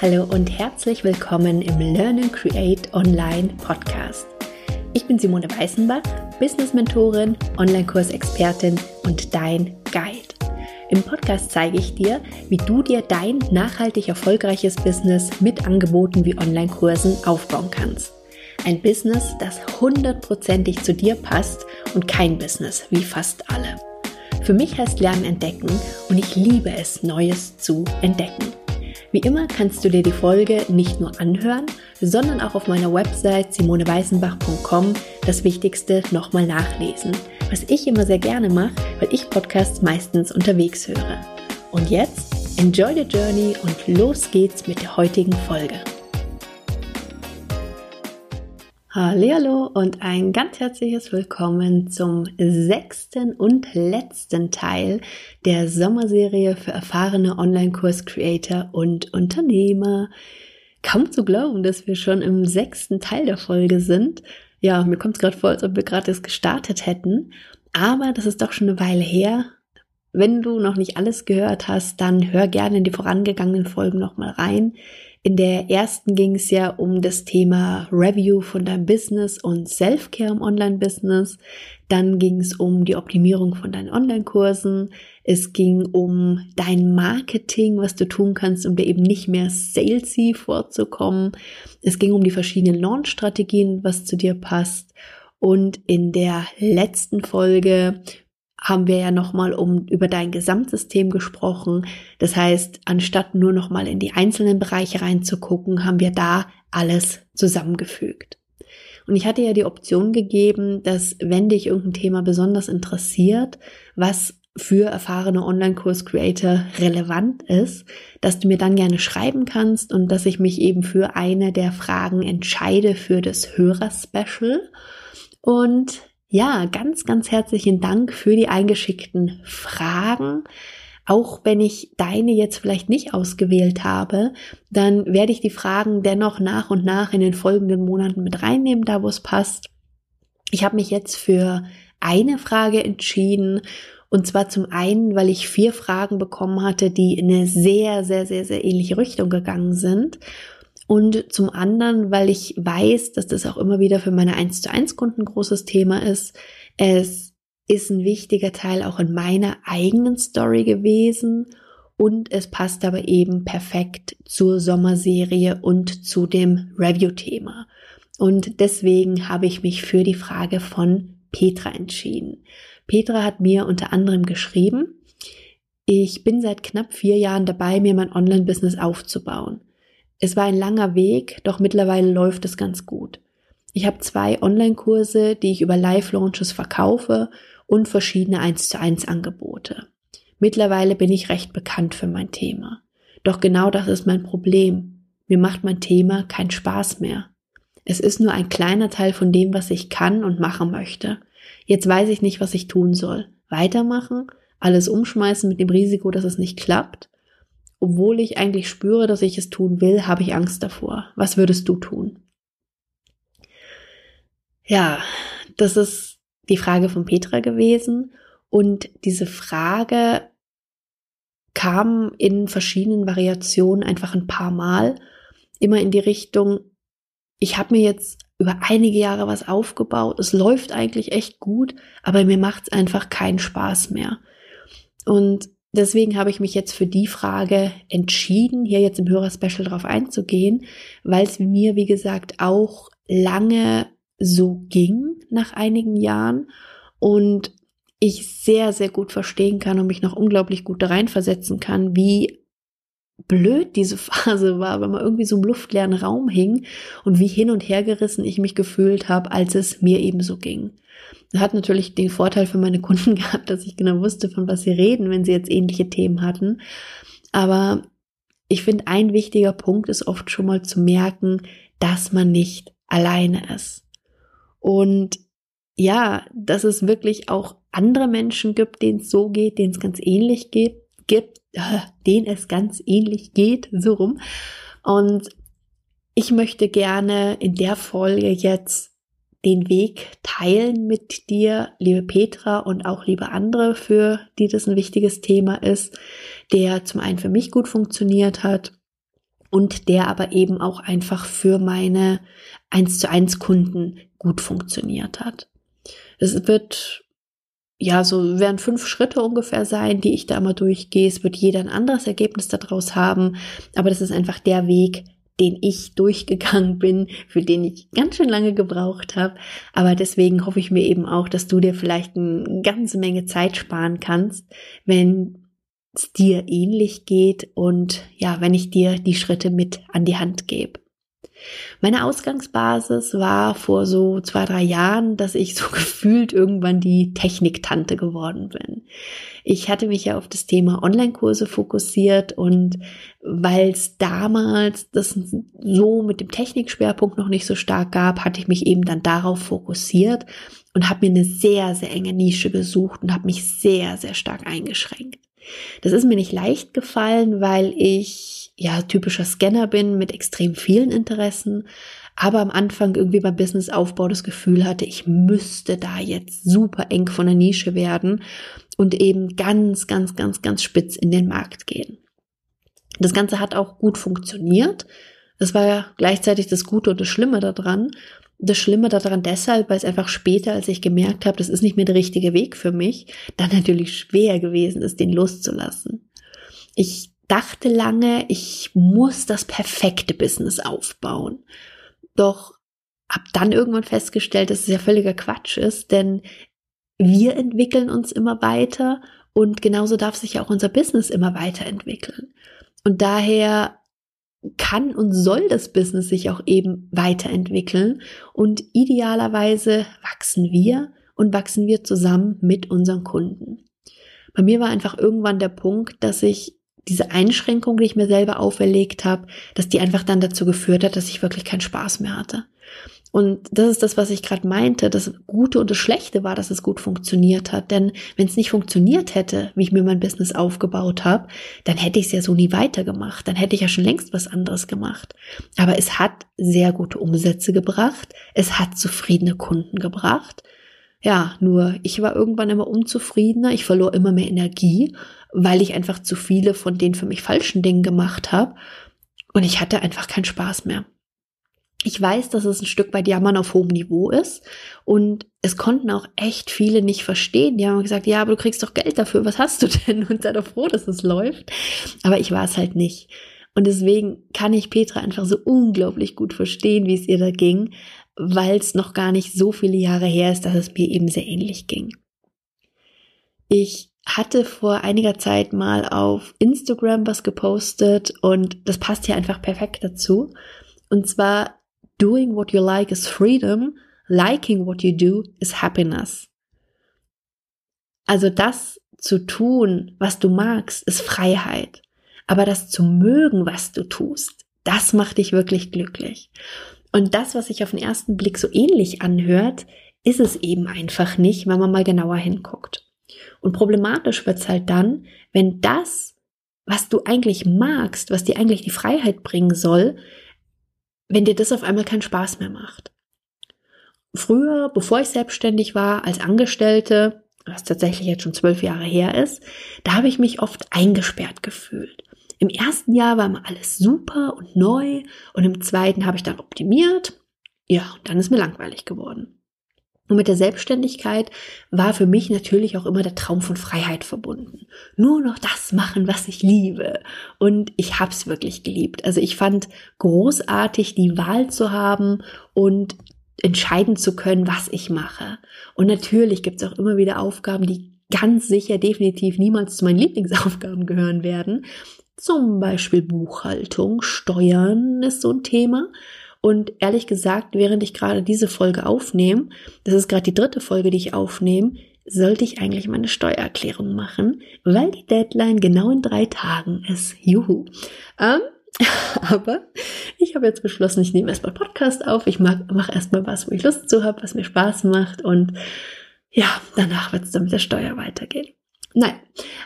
Hallo und herzlich willkommen im Learn and Create Online Podcast. Ich bin Simone Weißenbach, Business Mentorin, Online-Kursexpertin und dein Guide. Im Podcast zeige ich dir, wie du dir dein nachhaltig erfolgreiches Business mit Angeboten wie Online-Kursen aufbauen kannst. Ein Business, das hundertprozentig zu dir passt und kein Business wie fast alle. Für mich heißt Lernen entdecken und ich liebe es, Neues zu entdecken. Wie immer kannst du dir die Folge nicht nur anhören, sondern auch auf meiner Website simoneweißenbach.com das Wichtigste nochmal nachlesen, was ich immer sehr gerne mache, weil ich Podcasts meistens unterwegs höre. Und jetzt enjoy the journey und los geht's mit der heutigen Folge. Hallo und ein ganz herzliches Willkommen zum sechsten und letzten Teil der Sommerserie für erfahrene Online-Kurs-Creator und Unternehmer. Kaum zu glauben, dass wir schon im sechsten Teil der Folge sind. Ja, mir kommt es gerade vor, als ob wir gerade erst gestartet hätten. Aber das ist doch schon eine Weile her. Wenn du noch nicht alles gehört hast, dann hör gerne in die vorangegangenen Folgen nochmal rein. In der ersten ging es ja um das Thema Review von deinem Business und Self-Care im Online-Business. Dann ging es um die Optimierung von deinen Online-Kursen. Es ging um dein Marketing, was du tun kannst, um dir eben nicht mehr salesy vorzukommen. Es ging um die verschiedenen Launch-Strategien, was zu dir passt. Und in der letzten Folge haben wir ja nochmal um über dein Gesamtsystem gesprochen. Das heißt, anstatt nur nochmal in die einzelnen Bereiche reinzugucken, haben wir da alles zusammengefügt. Und ich hatte ja die Option gegeben, dass wenn dich irgendein Thema besonders interessiert, was für erfahrene Online-Kurs-Creator relevant ist, dass du mir dann gerne schreiben kannst und dass ich mich eben für eine der Fragen entscheide für das Hörer-Special. Und ja, ganz, ganz herzlichen Dank für die eingeschickten Fragen. Auch wenn ich deine jetzt vielleicht nicht ausgewählt habe, dann werde ich die Fragen dennoch nach und nach in den folgenden Monaten mit reinnehmen, da wo es passt. Ich habe mich jetzt für eine Frage entschieden und zwar zum einen, weil ich vier Fragen bekommen hatte, die in eine sehr, sehr, sehr, sehr ähnliche Richtung gegangen sind. Und zum anderen, weil ich weiß, dass das auch immer wieder für meine 1 zu 1 Kunden großes Thema ist. Es ist ein wichtiger Teil auch in meiner eigenen Story gewesen und es passt aber eben perfekt zur Sommerserie und zu dem Review-Thema. Und deswegen habe ich mich für die Frage von Petra entschieden. Petra hat mir unter anderem geschrieben, ich bin seit knapp vier Jahren dabei, mir mein Online-Business aufzubauen. Es war ein langer Weg, doch mittlerweile läuft es ganz gut. Ich habe zwei Online-Kurse, die ich über Live-Launches verkaufe und verschiedene 1 zu 1 Angebote. Mittlerweile bin ich recht bekannt für mein Thema. Doch genau das ist mein Problem. Mir macht mein Thema keinen Spaß mehr. Es ist nur ein kleiner Teil von dem, was ich kann und machen möchte. Jetzt weiß ich nicht, was ich tun soll. Weitermachen? Alles umschmeißen mit dem Risiko, dass es nicht klappt? Obwohl ich eigentlich spüre, dass ich es tun will, habe ich Angst davor. Was würdest du tun? Ja, das ist die Frage von Petra gewesen. Und diese Frage kam in verschiedenen Variationen einfach ein paar Mal immer in die Richtung, ich habe mir jetzt über einige Jahre was aufgebaut, es läuft eigentlich echt gut, aber mir macht es einfach keinen Spaß mehr. Und Deswegen habe ich mich jetzt für die Frage entschieden, hier jetzt im Hörerspecial drauf einzugehen, weil es mir, wie gesagt, auch lange so ging nach einigen Jahren und ich sehr, sehr gut verstehen kann und mich noch unglaublich gut da reinversetzen kann, wie blöd diese Phase war, wenn man irgendwie so im luftleeren Raum hing und wie hin und her gerissen ich mich gefühlt habe, als es mir eben so ging. Hat natürlich den Vorteil für meine Kunden gehabt, dass ich genau wusste, von was sie reden, wenn sie jetzt ähnliche Themen hatten. Aber ich finde, ein wichtiger Punkt ist oft schon mal zu merken, dass man nicht alleine ist. Und ja, dass es wirklich auch andere Menschen gibt, denen es so geht, denen es ganz ähnlich geht, gibt, äh, denen es ganz ähnlich geht, so rum. Und ich möchte gerne in der Folge jetzt den Weg teilen mit dir, liebe Petra und auch liebe andere, für die das ein wichtiges Thema ist, der zum einen für mich gut funktioniert hat und der aber eben auch einfach für meine 1 zu 1 Kunden gut funktioniert hat. Es wird ja, so werden fünf Schritte ungefähr sein, die ich da immer durchgehe. Es wird jeder ein anderes Ergebnis daraus haben, aber das ist einfach der Weg, den ich durchgegangen bin, für den ich ganz schön lange gebraucht habe. Aber deswegen hoffe ich mir eben auch, dass du dir vielleicht eine ganze Menge Zeit sparen kannst, wenn es dir ähnlich geht und ja, wenn ich dir die Schritte mit an die Hand gebe. Meine Ausgangsbasis war vor so zwei, drei Jahren, dass ich so gefühlt irgendwann die Techniktante geworden bin. Ich hatte mich ja auf das Thema Online-Kurse fokussiert und weil es damals das so mit dem Technikschwerpunkt noch nicht so stark gab, hatte ich mich eben dann darauf fokussiert und habe mir eine sehr, sehr enge Nische gesucht und habe mich sehr, sehr stark eingeschränkt. Das ist mir nicht leicht gefallen, weil ich ja typischer Scanner bin mit extrem vielen Interessen, aber am Anfang irgendwie beim Businessaufbau das Gefühl hatte, ich müsste da jetzt super eng von der Nische werden und eben ganz, ganz, ganz, ganz spitz in den Markt gehen. Das Ganze hat auch gut funktioniert. Das war ja gleichzeitig das Gute und das Schlimme daran. Das Schlimme daran deshalb, weil es einfach später, als ich gemerkt habe, das ist nicht mehr der richtige Weg für mich, dann natürlich schwer gewesen ist, den loszulassen. Ich dachte lange, ich muss das perfekte Business aufbauen. Doch hab dann irgendwann festgestellt, dass es ja völliger Quatsch ist, denn wir entwickeln uns immer weiter und genauso darf sich ja auch unser Business immer weiterentwickeln. Und daher kann und soll das Business sich auch eben weiterentwickeln und idealerweise wachsen wir und wachsen wir zusammen mit unseren Kunden. Bei mir war einfach irgendwann der Punkt, dass ich diese Einschränkung, die ich mir selber auferlegt habe, dass die einfach dann dazu geführt hat, dass ich wirklich keinen Spaß mehr hatte. Und das ist das, was ich gerade meinte. Das Gute und das Schlechte war, dass es gut funktioniert hat. Denn wenn es nicht funktioniert hätte, wie ich mir mein Business aufgebaut habe, dann hätte ich es ja so nie weitergemacht. Dann hätte ich ja schon längst was anderes gemacht. Aber es hat sehr gute Umsätze gebracht. Es hat zufriedene Kunden gebracht. Ja, nur ich war irgendwann immer unzufriedener. Ich verlor immer mehr Energie, weil ich einfach zu viele von den für mich falschen Dingen gemacht habe. Und ich hatte einfach keinen Spaß mehr. Ich weiß, dass es ein Stück weit Jammern auf hohem Niveau ist und es konnten auch echt viele nicht verstehen. Die haben gesagt, ja, aber du kriegst doch Geld dafür, was hast du denn? Und sei doch froh, dass es läuft. Aber ich war es halt nicht. Und deswegen kann ich Petra einfach so unglaublich gut verstehen, wie es ihr da ging, weil es noch gar nicht so viele Jahre her ist, dass es mir eben sehr ähnlich ging. Ich hatte vor einiger Zeit mal auf Instagram was gepostet und das passt hier einfach perfekt dazu. Und zwar Doing what you like is freedom. Liking what you do is happiness. Also das zu tun, was du magst, ist Freiheit. Aber das zu mögen, was du tust, das macht dich wirklich glücklich. Und das, was sich auf den ersten Blick so ähnlich anhört, ist es eben einfach nicht, wenn man mal genauer hinguckt. Und problematisch wird's halt dann, wenn das, was du eigentlich magst, was dir eigentlich die Freiheit bringen soll, wenn dir das auf einmal keinen Spaß mehr macht. Früher, bevor ich selbstständig war, als Angestellte, was tatsächlich jetzt schon zwölf Jahre her ist, da habe ich mich oft eingesperrt gefühlt. Im ersten Jahr war immer alles super und neu und im zweiten habe ich dann optimiert. Ja, dann ist mir langweilig geworden. Und mit der Selbstständigkeit war für mich natürlich auch immer der Traum von Freiheit verbunden. Nur noch das machen, was ich liebe. Und ich habe es wirklich geliebt. Also ich fand großartig, die Wahl zu haben und entscheiden zu können, was ich mache. Und natürlich gibt es auch immer wieder Aufgaben, die ganz sicher definitiv niemals zu meinen Lieblingsaufgaben gehören werden. Zum Beispiel Buchhaltung, Steuern ist so ein Thema. Und ehrlich gesagt, während ich gerade diese Folge aufnehme, das ist gerade die dritte Folge, die ich aufnehme, sollte ich eigentlich meine Steuererklärung machen, weil die Deadline genau in drei Tagen ist. Juhu. Ähm, aber ich habe jetzt beschlossen, ich nehme erstmal Podcast auf. Ich mache erstmal was, wo ich Lust zu habe, was mir Spaß macht. Und ja, danach wird es dann mit der Steuer weitergehen. Nein,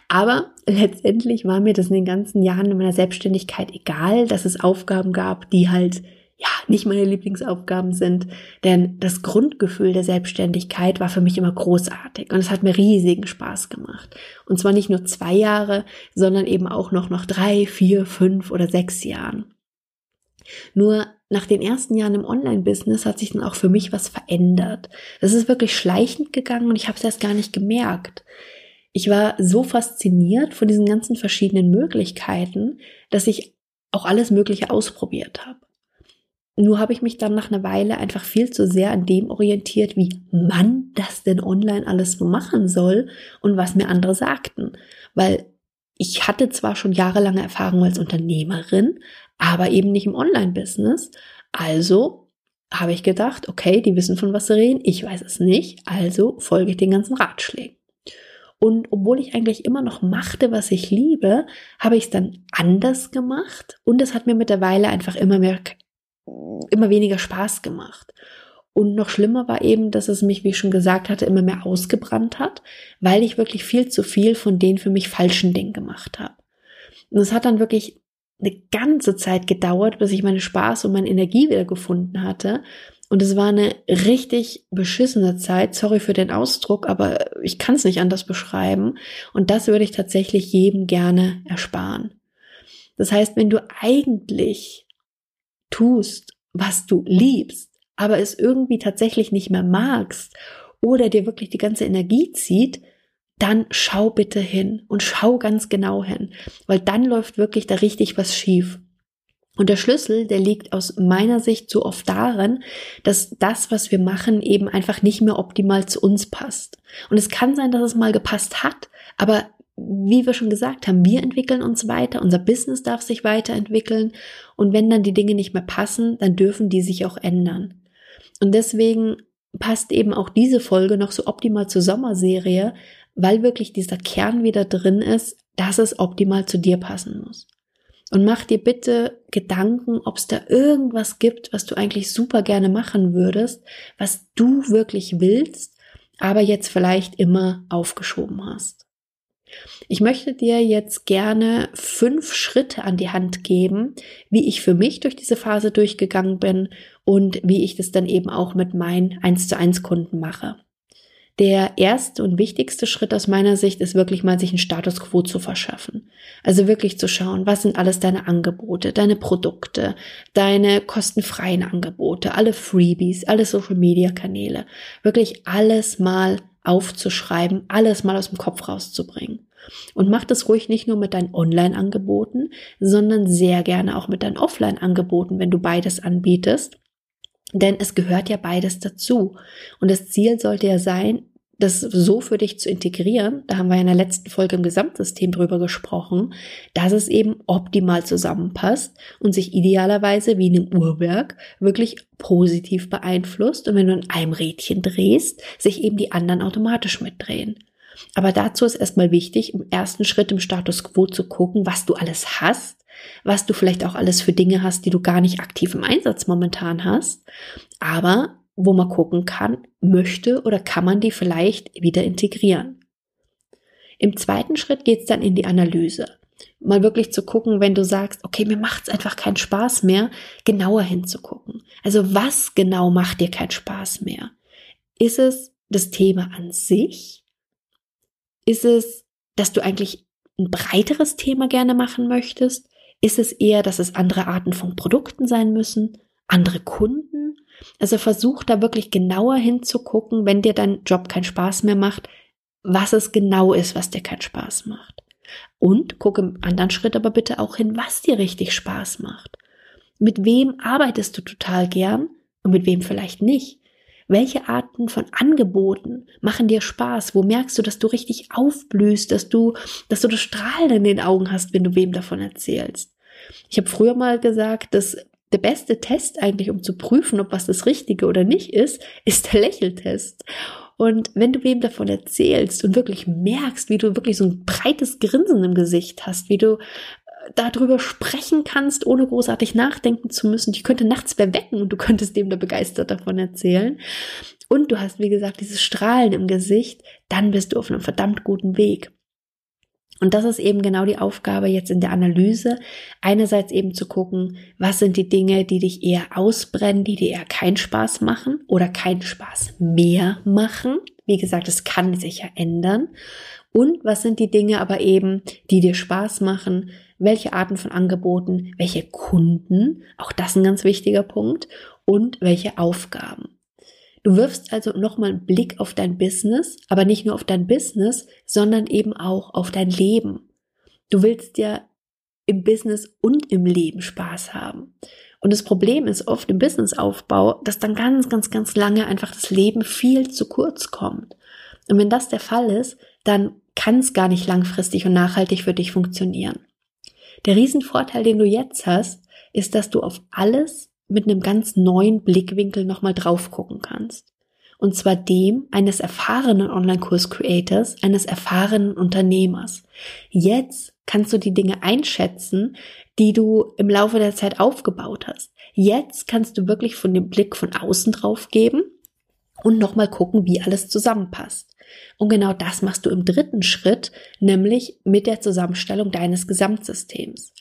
aber letztendlich war mir das in den ganzen Jahren in meiner Selbstständigkeit egal, dass es Aufgaben gab, die halt ja, nicht meine Lieblingsaufgaben sind, denn das Grundgefühl der Selbstständigkeit war für mich immer großartig und es hat mir riesigen Spaß gemacht. Und zwar nicht nur zwei Jahre, sondern eben auch noch nach drei, vier, fünf oder sechs Jahren. Nur nach den ersten Jahren im Online-Business hat sich dann auch für mich was verändert. Das ist wirklich schleichend gegangen und ich habe es erst gar nicht gemerkt. Ich war so fasziniert von diesen ganzen verschiedenen Möglichkeiten, dass ich auch alles Mögliche ausprobiert habe. Nur habe ich mich dann nach einer Weile einfach viel zu sehr an dem orientiert, wie man das denn online alles so machen soll und was mir andere sagten. Weil ich hatte zwar schon jahrelange Erfahrung als Unternehmerin, aber eben nicht im Online-Business. Also habe ich gedacht, okay, die wissen von was sie reden, ich weiß es nicht, also folge ich den ganzen Ratschlägen. Und obwohl ich eigentlich immer noch machte, was ich liebe, habe ich es dann anders gemacht und es hat mir mittlerweile einfach immer mehr, immer weniger Spaß gemacht. Und noch schlimmer war eben, dass es mich, wie ich schon gesagt hatte, immer mehr ausgebrannt hat, weil ich wirklich viel zu viel von den für mich falschen Dingen gemacht habe. Und es hat dann wirklich eine ganze Zeit gedauert, bis ich meine Spaß und meine Energie wieder gefunden hatte. Und es war eine richtig beschissene Zeit. Sorry für den Ausdruck, aber ich kann es nicht anders beschreiben. Und das würde ich tatsächlich jedem gerne ersparen. Das heißt, wenn du eigentlich tust, was du liebst, aber es irgendwie tatsächlich nicht mehr magst oder dir wirklich die ganze Energie zieht, dann schau bitte hin und schau ganz genau hin, weil dann läuft wirklich da richtig was schief. Und der Schlüssel, der liegt aus meiner Sicht so oft darin, dass das, was wir machen, eben einfach nicht mehr optimal zu uns passt. Und es kann sein, dass es mal gepasst hat, aber wie wir schon gesagt haben, wir entwickeln uns weiter, unser Business darf sich weiterentwickeln und wenn dann die Dinge nicht mehr passen, dann dürfen die sich auch ändern. Und deswegen passt eben auch diese Folge noch so optimal zur Sommerserie, weil wirklich dieser Kern wieder drin ist, dass es optimal zu dir passen muss. Und mach dir bitte Gedanken, ob es da irgendwas gibt, was du eigentlich super gerne machen würdest, was du wirklich willst, aber jetzt vielleicht immer aufgeschoben hast. Ich möchte dir jetzt gerne fünf Schritte an die Hand geben, wie ich für mich durch diese Phase durchgegangen bin und wie ich das dann eben auch mit meinen 1 zu 1 Kunden mache. Der erste und wichtigste Schritt aus meiner Sicht ist wirklich mal sich einen Status quo zu verschaffen. Also wirklich zu schauen, was sind alles deine Angebote, deine Produkte, deine kostenfreien Angebote, alle Freebies, alle Social Media Kanäle. Wirklich alles mal aufzuschreiben, alles mal aus dem Kopf rauszubringen. Und mach das ruhig nicht nur mit deinen Online-Angeboten, sondern sehr gerne auch mit deinen Offline-Angeboten, wenn du beides anbietest. Denn es gehört ja beides dazu. Und das Ziel sollte ja sein, das so für dich zu integrieren, da haben wir in der letzten Folge im Gesamtsystem drüber gesprochen, dass es eben optimal zusammenpasst und sich idealerweise wie in einem Uhrwerk wirklich positiv beeinflusst und wenn du in einem Rädchen drehst, sich eben die anderen automatisch mitdrehen. Aber dazu ist erstmal wichtig, im ersten Schritt im Status quo zu gucken, was du alles hast was du vielleicht auch alles für Dinge hast, die du gar nicht aktiv im Einsatz momentan hast, aber wo man gucken kann, möchte oder kann man die vielleicht wieder integrieren. Im zweiten Schritt geht es dann in die Analyse. Mal wirklich zu gucken, wenn du sagst, okay, mir macht es einfach keinen Spaß mehr, genauer hinzugucken. Also was genau macht dir keinen Spaß mehr? Ist es das Thema an sich? Ist es, dass du eigentlich ein breiteres Thema gerne machen möchtest? Ist es eher, dass es andere Arten von Produkten sein müssen, andere Kunden? Also versuch da wirklich genauer hinzugucken, wenn dir dein Job keinen Spaß mehr macht, was es genau ist, was dir keinen Spaß macht. Und guck im anderen Schritt aber bitte auch hin, was dir richtig Spaß macht. Mit wem arbeitest du total gern und mit wem vielleicht nicht? Welche Arten von Angeboten machen dir Spaß? Wo merkst du, dass du richtig aufblühst, dass du, dass du das Strahlen in den Augen hast, wenn du wem davon erzählst? Ich habe früher mal gesagt, dass der beste Test eigentlich, um zu prüfen, ob was das Richtige oder nicht ist, ist der Lächeltest. Und wenn du wem davon erzählst und wirklich merkst, wie du wirklich so ein breites Grinsen im Gesicht hast, wie du darüber sprechen kannst, ohne großartig nachdenken zu müssen. Ich könnte nachts wer wecken und du könntest dem da begeistert davon erzählen. Und du hast, wie gesagt, dieses Strahlen im Gesicht, dann bist du auf einem verdammt guten Weg. Und das ist eben genau die Aufgabe jetzt in der Analyse. Einerseits eben zu gucken, was sind die Dinge, die dich eher ausbrennen, die dir eher keinen Spaß machen oder keinen Spaß mehr machen. Wie gesagt, es kann sich ja ändern. Und was sind die Dinge aber eben, die dir Spaß machen, welche Arten von Angeboten, welche Kunden, auch das ein ganz wichtiger Punkt, und welche Aufgaben. Du wirfst also nochmal einen Blick auf dein Business, aber nicht nur auf dein Business, sondern eben auch auf dein Leben. Du willst ja im Business und im Leben Spaß haben. Und das Problem ist oft im Businessaufbau, dass dann ganz, ganz, ganz lange einfach das Leben viel zu kurz kommt. Und wenn das der Fall ist, dann kann es gar nicht langfristig und nachhaltig für dich funktionieren. Der Riesenvorteil, den du jetzt hast, ist, dass du auf alles mit einem ganz neuen Blickwinkel nochmal drauf gucken kannst. Und zwar dem eines erfahrenen Online-Kurs-Creators, eines erfahrenen Unternehmers. Jetzt kannst du die Dinge einschätzen, die du im Laufe der Zeit aufgebaut hast. Jetzt kannst du wirklich von dem Blick von außen drauf geben und nochmal gucken, wie alles zusammenpasst. Und genau das machst du im dritten Schritt, nämlich mit der Zusammenstellung deines Gesamtsystems.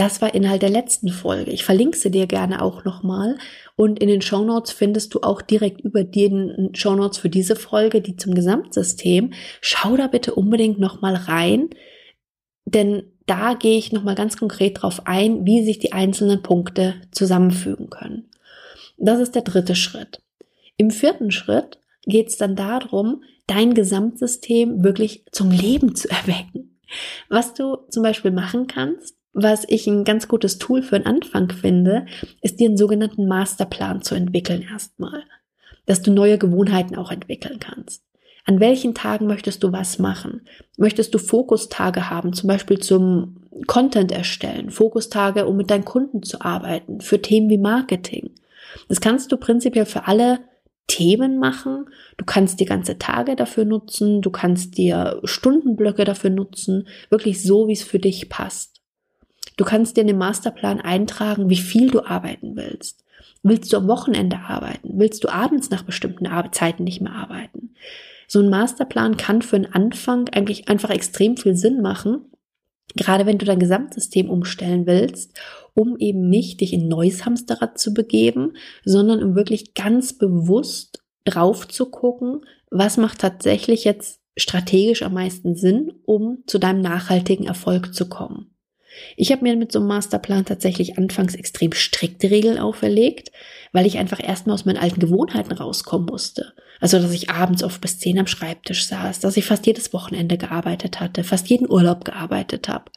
Das war Inhalt der letzten Folge. Ich verlinke sie dir gerne auch nochmal. Und in den Show Notes findest du auch direkt über den Show Notes für diese Folge, die zum Gesamtsystem. Schau da bitte unbedingt nochmal rein, denn da gehe ich nochmal ganz konkret drauf ein, wie sich die einzelnen Punkte zusammenfügen können. Das ist der dritte Schritt. Im vierten Schritt geht es dann darum, dein Gesamtsystem wirklich zum Leben zu erwecken. Was du zum Beispiel machen kannst, was ich ein ganz gutes Tool für den Anfang finde, ist dir einen sogenannten Masterplan zu entwickeln erstmal, dass du neue Gewohnheiten auch entwickeln kannst. An welchen Tagen möchtest du was machen? Möchtest du Fokustage haben, zum Beispiel zum Content erstellen, Fokustage, um mit deinen Kunden zu arbeiten, für Themen wie Marketing? Das kannst du prinzipiell für alle Themen machen. Du kannst die ganze Tage dafür nutzen, du kannst dir Stundenblöcke dafür nutzen, wirklich so, wie es für dich passt. Du kannst dir in den Masterplan eintragen, wie viel du arbeiten willst. Willst du am Wochenende arbeiten? Willst du abends nach bestimmten Zeiten nicht mehr arbeiten? So ein Masterplan kann für einen Anfang eigentlich einfach extrem viel Sinn machen, gerade wenn du dein Gesamtsystem umstellen willst, um eben nicht dich in neues Hamsterrad zu begeben, sondern um wirklich ganz bewusst drauf zu gucken, was macht tatsächlich jetzt strategisch am meisten Sinn, um zu deinem nachhaltigen Erfolg zu kommen. Ich habe mir mit so einem Masterplan tatsächlich anfangs extrem strikte Regeln auferlegt, weil ich einfach erstmal aus meinen alten Gewohnheiten rauskommen musste. Also, dass ich abends oft bis zehn am Schreibtisch saß, dass ich fast jedes Wochenende gearbeitet hatte, fast jeden Urlaub gearbeitet habe.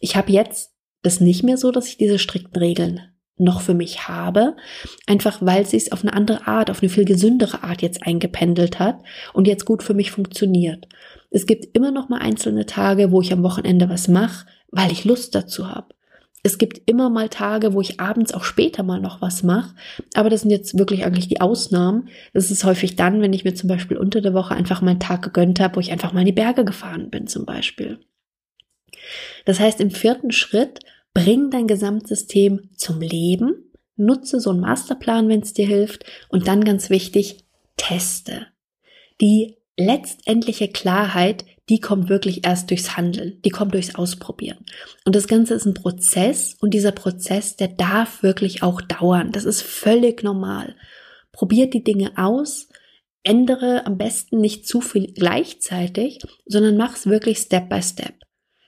Ich habe jetzt das nicht mehr so, dass ich diese strikten Regeln noch für mich habe, einfach weil sie es auf eine andere Art, auf eine viel gesündere Art jetzt eingependelt hat und jetzt gut für mich funktioniert. Es gibt immer noch mal einzelne Tage, wo ich am Wochenende was mache, weil ich Lust dazu habe. Es gibt immer mal Tage, wo ich abends auch später mal noch was mache, aber das sind jetzt wirklich eigentlich die Ausnahmen. Das ist häufig dann, wenn ich mir zum Beispiel unter der Woche einfach mal einen Tag gegönnt habe, wo ich einfach mal in die Berge gefahren bin zum Beispiel. Das heißt, im vierten Schritt bring dein Gesamtsystem zum Leben, nutze so einen Masterplan, wenn es dir hilft und dann ganz wichtig, teste. Die letztendliche Klarheit, die kommt wirklich erst durchs Handeln, die kommt durchs Ausprobieren. Und das Ganze ist ein Prozess und dieser Prozess, der darf wirklich auch dauern. Das ist völlig normal. Probiert die Dinge aus, ändere am besten nicht zu viel gleichzeitig, sondern mach's wirklich Step by Step.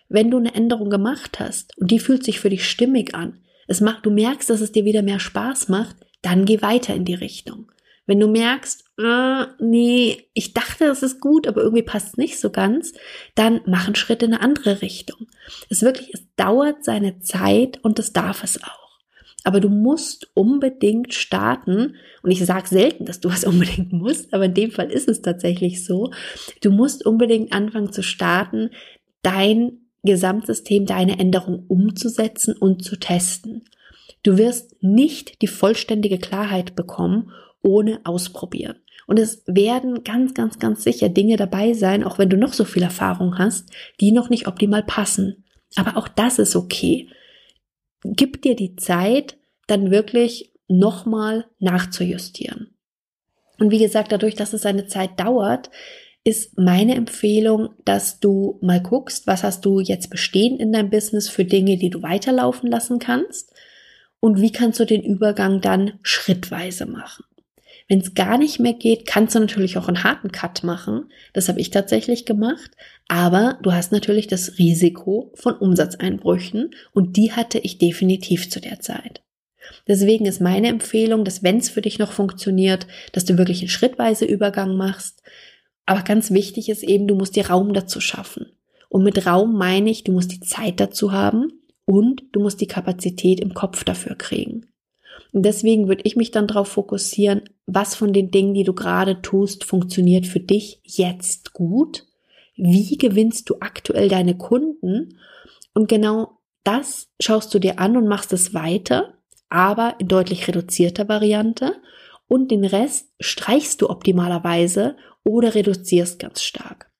Wenn du eine Änderung gemacht hast und die fühlt sich für dich stimmig an, es macht, du merkst, dass es dir wieder mehr Spaß macht, dann geh weiter in die Richtung. Wenn du merkst, äh, nee, ich dachte, es ist gut, aber irgendwie passt es nicht so ganz, dann mach einen Schritt in eine andere Richtung. Es wirklich, es dauert seine Zeit und das darf es auch. Aber du musst unbedingt starten. Und ich sage selten, dass du was unbedingt musst, aber in dem Fall ist es tatsächlich so. Du musst unbedingt anfangen zu starten, dein Gesamtsystem, deine Änderung umzusetzen und zu testen. Du wirst nicht die vollständige Klarheit bekommen ohne ausprobieren. Und es werden ganz, ganz, ganz sicher Dinge dabei sein, auch wenn du noch so viel Erfahrung hast, die noch nicht optimal passen. Aber auch das ist okay. Gib dir die Zeit, dann wirklich nochmal nachzujustieren. Und wie gesagt, dadurch, dass es eine Zeit dauert, ist meine Empfehlung, dass du mal guckst, was hast du jetzt bestehen in deinem Business für Dinge, die du weiterlaufen lassen kannst und wie kannst du den Übergang dann schrittweise machen. Wenn es gar nicht mehr geht, kannst du natürlich auch einen harten Cut machen. Das habe ich tatsächlich gemacht. Aber du hast natürlich das Risiko von Umsatzeinbrüchen und die hatte ich definitiv zu der Zeit. Deswegen ist meine Empfehlung, dass wenn es für dich noch funktioniert, dass du wirklich einen schrittweise Übergang machst. Aber ganz wichtig ist eben, du musst dir Raum dazu schaffen. Und mit Raum meine ich, du musst die Zeit dazu haben und du musst die Kapazität im Kopf dafür kriegen. Und deswegen würde ich mich dann darauf fokussieren, was von den Dingen, die du gerade tust, funktioniert für dich jetzt gut. Wie gewinnst du aktuell deine Kunden? Und genau das schaust du dir an und machst es weiter, aber in deutlich reduzierter Variante. Und den Rest streichst du optimalerweise oder reduzierst ganz stark.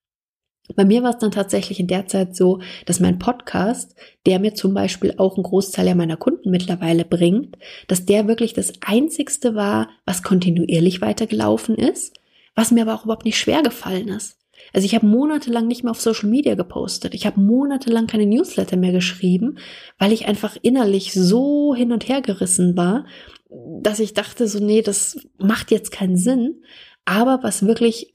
Bei mir war es dann tatsächlich in der Zeit so, dass mein Podcast, der mir zum Beispiel auch einen Großteil meiner Kunden mittlerweile bringt, dass der wirklich das einzigste war, was kontinuierlich weitergelaufen ist, was mir aber auch überhaupt nicht schwer gefallen ist. Also ich habe monatelang nicht mehr auf Social Media gepostet. Ich habe monatelang keine Newsletter mehr geschrieben, weil ich einfach innerlich so hin und her gerissen war, dass ich dachte so, nee, das macht jetzt keinen Sinn. Aber was wirklich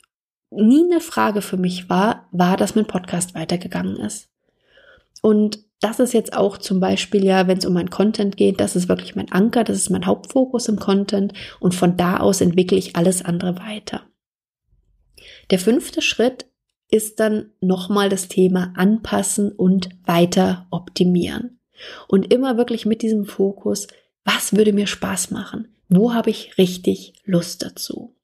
nie eine Frage für mich war, war, dass mein Podcast weitergegangen ist. Und das ist jetzt auch zum Beispiel ja, wenn es um mein Content geht, das ist wirklich mein Anker, das ist mein Hauptfokus im Content und von da aus entwickle ich alles andere weiter. Der fünfte Schritt ist dann nochmal das Thema anpassen und weiter optimieren. Und immer wirklich mit diesem Fokus, was würde mir Spaß machen? Wo habe ich richtig Lust dazu?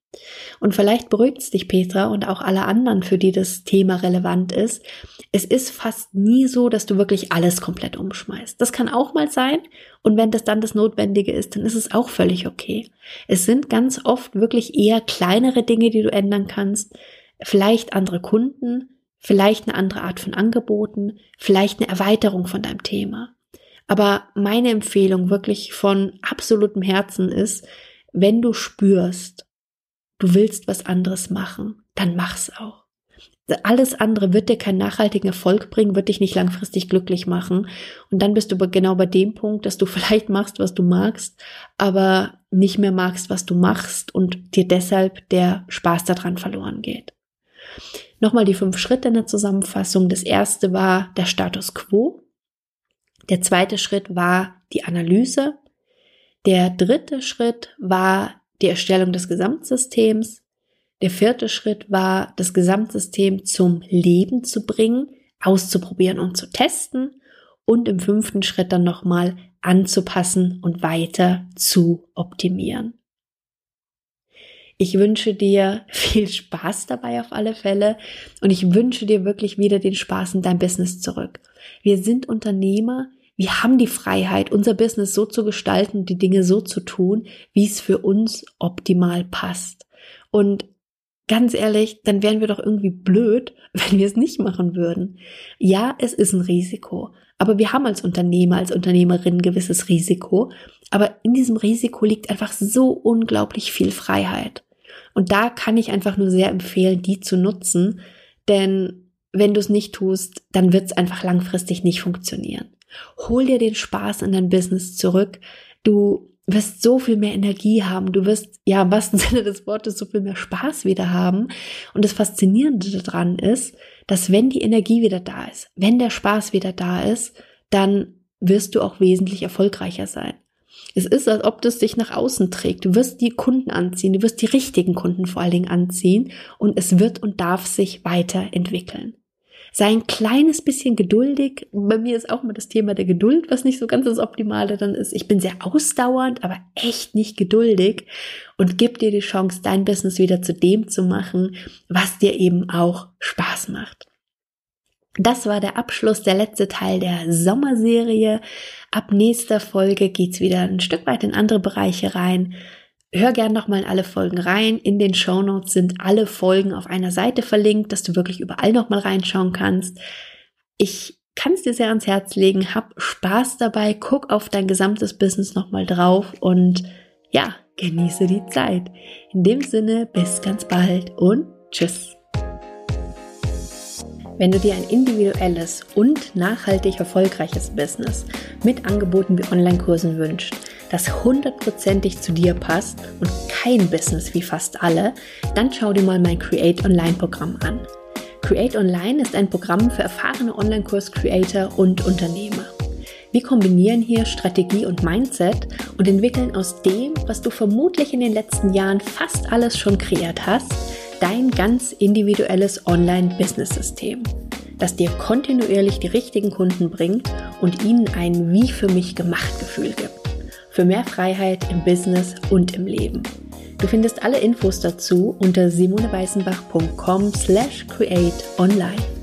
Und vielleicht beruhigt es dich, Petra, und auch alle anderen, für die das Thema relevant ist. Es ist fast nie so, dass du wirklich alles komplett umschmeißt. Das kann auch mal sein. Und wenn das dann das Notwendige ist, dann ist es auch völlig okay. Es sind ganz oft wirklich eher kleinere Dinge, die du ändern kannst. Vielleicht andere Kunden, vielleicht eine andere Art von Angeboten, vielleicht eine Erweiterung von deinem Thema. Aber meine Empfehlung wirklich von absolutem Herzen ist, wenn du spürst, du willst was anderes machen, dann mach's auch. Alles andere wird dir keinen nachhaltigen Erfolg bringen, wird dich nicht langfristig glücklich machen. Und dann bist du genau bei dem Punkt, dass du vielleicht machst, was du magst, aber nicht mehr magst, was du machst und dir deshalb der Spaß daran verloren geht. Nochmal die fünf Schritte in der Zusammenfassung. Das erste war der Status quo. Der zweite Schritt war die Analyse. Der dritte Schritt war die Erstellung des Gesamtsystems. Der vierte Schritt war, das Gesamtsystem zum Leben zu bringen, auszuprobieren und zu testen. Und im fünften Schritt dann nochmal anzupassen und weiter zu optimieren. Ich wünsche dir viel Spaß dabei auf alle Fälle und ich wünsche dir wirklich wieder den Spaß in dein Business zurück. Wir sind Unternehmer, wir haben die Freiheit, unser Business so zu gestalten, die Dinge so zu tun, wie es für uns optimal passt. Und ganz ehrlich, dann wären wir doch irgendwie blöd, wenn wir es nicht machen würden. Ja, es ist ein Risiko. Aber wir haben als Unternehmer, als Unternehmerin ein gewisses Risiko. Aber in diesem Risiko liegt einfach so unglaublich viel Freiheit. Und da kann ich einfach nur sehr empfehlen, die zu nutzen. Denn wenn du es nicht tust, dann wird es einfach langfristig nicht funktionieren. Hol dir den Spaß in dein Business zurück. Du wirst so viel mehr Energie haben. Du wirst, ja, im wahrsten Sinne des Wortes, so viel mehr Spaß wieder haben. Und das Faszinierende daran ist, dass wenn die Energie wieder da ist, wenn der Spaß wieder da ist, dann wirst du auch wesentlich erfolgreicher sein. Es ist, als ob das dich nach außen trägt. Du wirst die Kunden anziehen, du wirst die richtigen Kunden vor allen Dingen anziehen und es wird und darf sich weiterentwickeln. Sei ein kleines bisschen geduldig. Bei mir ist auch immer das Thema der Geduld, was nicht so ganz das Optimale dann ist. Ich bin sehr ausdauernd, aber echt nicht geduldig und gib dir die Chance, dein Business wieder zu dem zu machen, was dir eben auch Spaß macht. Das war der Abschluss, der letzte Teil der Sommerserie. Ab nächster Folge geht's wieder ein Stück weit in andere Bereiche rein. Hör gern nochmal in alle Folgen rein. In den Show Notes sind alle Folgen auf einer Seite verlinkt, dass du wirklich überall nochmal reinschauen kannst. Ich kann es dir sehr ans Herz legen. Hab Spaß dabei. Guck auf dein gesamtes Business nochmal drauf und ja, genieße die Zeit. In dem Sinne, bis ganz bald und tschüss. Wenn du dir ein individuelles und nachhaltig erfolgreiches Business mit Angeboten wie Online-Kursen wünschst, das hundertprozentig zu dir passt und kein Business wie fast alle, dann schau dir mal mein Create Online Programm an. Create Online ist ein Programm für erfahrene Online-Kurs-Creator und Unternehmer. Wir kombinieren hier Strategie und Mindset und entwickeln aus dem, was du vermutlich in den letzten Jahren fast alles schon kreiert hast, dein ganz individuelles Online-Business-System, das dir kontinuierlich die richtigen Kunden bringt und ihnen ein Wie für mich gemacht Gefühl gibt. Für mehr Freiheit im Business und im Leben. Du findest alle Infos dazu unter simoneweißenbach.com slash create online.